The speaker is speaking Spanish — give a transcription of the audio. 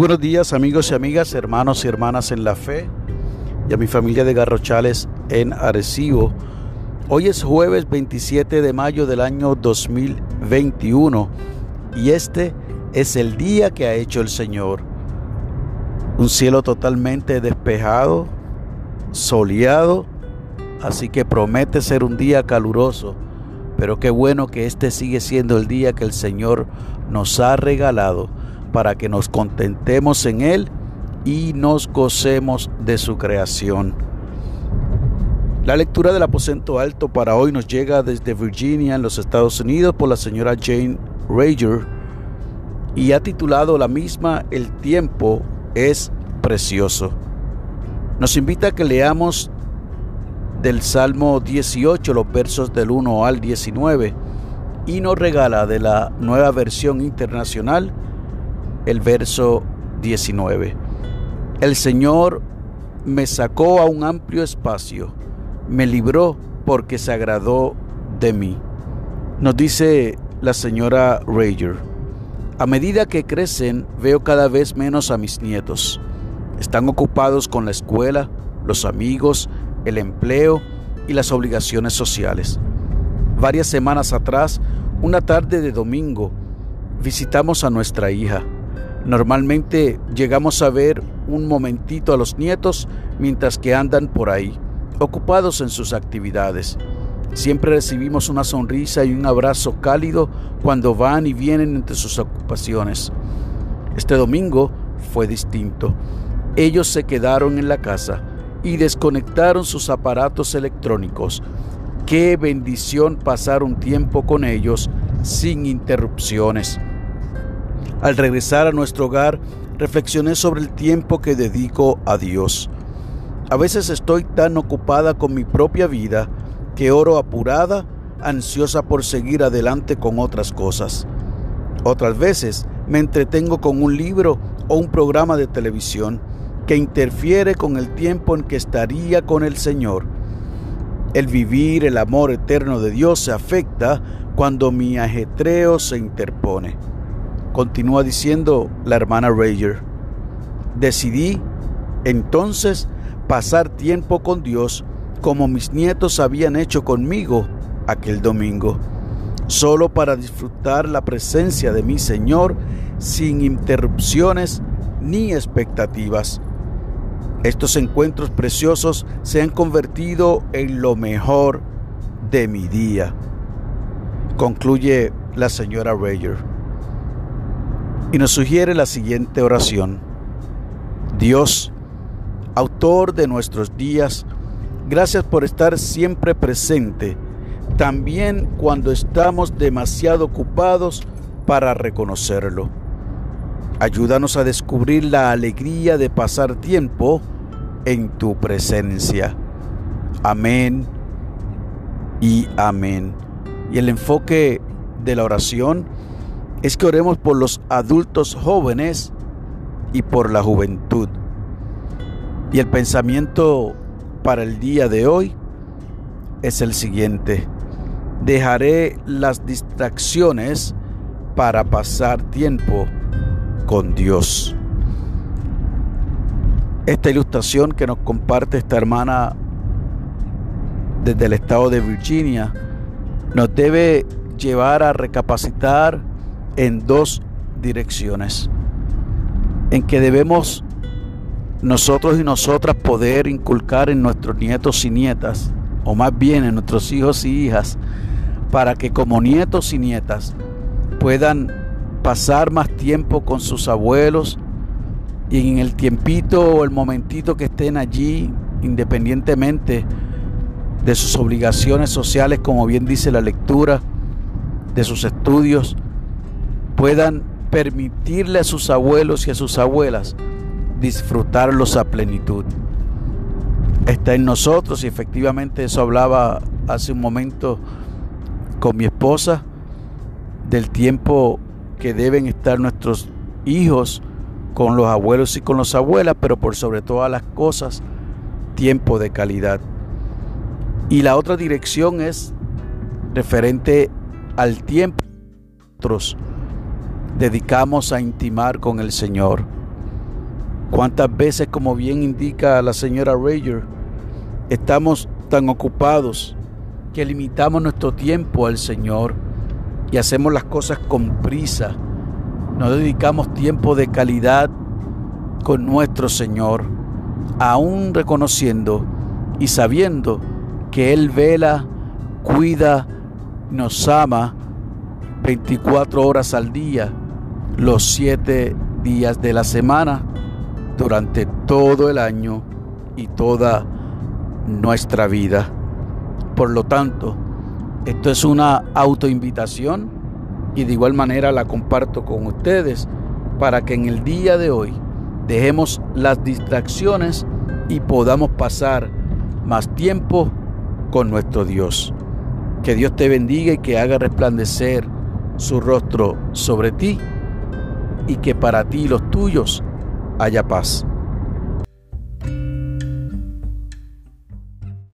buenos días amigos y amigas, hermanos y hermanas en la fe y a mi familia de Garrochales en Arecibo. Hoy es jueves 27 de mayo del año 2021 y este es el día que ha hecho el Señor. Un cielo totalmente despejado, soleado, así que promete ser un día caluroso, pero qué bueno que este sigue siendo el día que el Señor nos ha regalado para que nos contentemos en Él y nos gocemos de su creación. La lectura del aposento alto para hoy nos llega desde Virginia, en los Estados Unidos, por la señora Jane Rager y ha titulado la misma El tiempo es precioso. Nos invita a que leamos del Salmo 18 los versos del 1 al 19 y nos regala de la nueva versión internacional el verso 19. El Señor me sacó a un amplio espacio, me libró porque se agradó de mí. Nos dice la señora Rager. A medida que crecen, veo cada vez menos a mis nietos. Están ocupados con la escuela, los amigos, el empleo y las obligaciones sociales. Varias semanas atrás, una tarde de domingo, visitamos a nuestra hija. Normalmente llegamos a ver un momentito a los nietos mientras que andan por ahí, ocupados en sus actividades. Siempre recibimos una sonrisa y un abrazo cálido cuando van y vienen entre sus ocupaciones. Este domingo fue distinto. Ellos se quedaron en la casa y desconectaron sus aparatos electrónicos. Qué bendición pasar un tiempo con ellos sin interrupciones. Al regresar a nuestro hogar, reflexioné sobre el tiempo que dedico a Dios. A veces estoy tan ocupada con mi propia vida que oro apurada, ansiosa por seguir adelante con otras cosas. Otras veces me entretengo con un libro o un programa de televisión que interfiere con el tiempo en que estaría con el Señor. El vivir el amor eterno de Dios se afecta cuando mi ajetreo se interpone. Continúa diciendo la hermana Rager. Decidí entonces pasar tiempo con Dios como mis nietos habían hecho conmigo aquel domingo, solo para disfrutar la presencia de mi Señor sin interrupciones ni expectativas. Estos encuentros preciosos se han convertido en lo mejor de mi día, concluye la señora Rager y nos sugiere la siguiente oración. Dios, autor de nuestros días, gracias por estar siempre presente, también cuando estamos demasiado ocupados para reconocerlo. Ayúdanos a descubrir la alegría de pasar tiempo en tu presencia. Amén y amén. Y el enfoque de la oración es que oremos por los adultos jóvenes y por la juventud. Y el pensamiento para el día de hoy es el siguiente. Dejaré las distracciones para pasar tiempo con Dios. Esta ilustración que nos comparte esta hermana desde el estado de Virginia nos debe llevar a recapacitar en dos direcciones, en que debemos nosotros y nosotras poder inculcar en nuestros nietos y nietas, o más bien en nuestros hijos y hijas, para que como nietos y nietas puedan pasar más tiempo con sus abuelos y en el tiempito o el momentito que estén allí, independientemente de sus obligaciones sociales, como bien dice la lectura, de sus estudios, puedan permitirle a sus abuelos y a sus abuelas disfrutarlos a plenitud. Está en nosotros y efectivamente eso hablaba hace un momento con mi esposa del tiempo que deben estar nuestros hijos con los abuelos y con las abuelas, pero por sobre todas las cosas, tiempo de calidad. Y la otra dirección es referente al tiempo nosotros dedicamos a intimar con el Señor. ¿Cuántas veces, como bien indica la señora Rayer, estamos tan ocupados que limitamos nuestro tiempo al Señor y hacemos las cosas con prisa? No dedicamos tiempo de calidad con nuestro Señor, aún reconociendo y sabiendo que Él vela, cuida, nos ama 24 horas al día, los 7 días de la semana, durante todo el año y toda nuestra vida. Por lo tanto, esto es una autoinvitación y de igual manera la comparto con ustedes para que en el día de hoy dejemos las distracciones y podamos pasar más tiempo con nuestro Dios. Que Dios te bendiga y que haga resplandecer su rostro sobre ti y que para ti y los tuyos haya paz.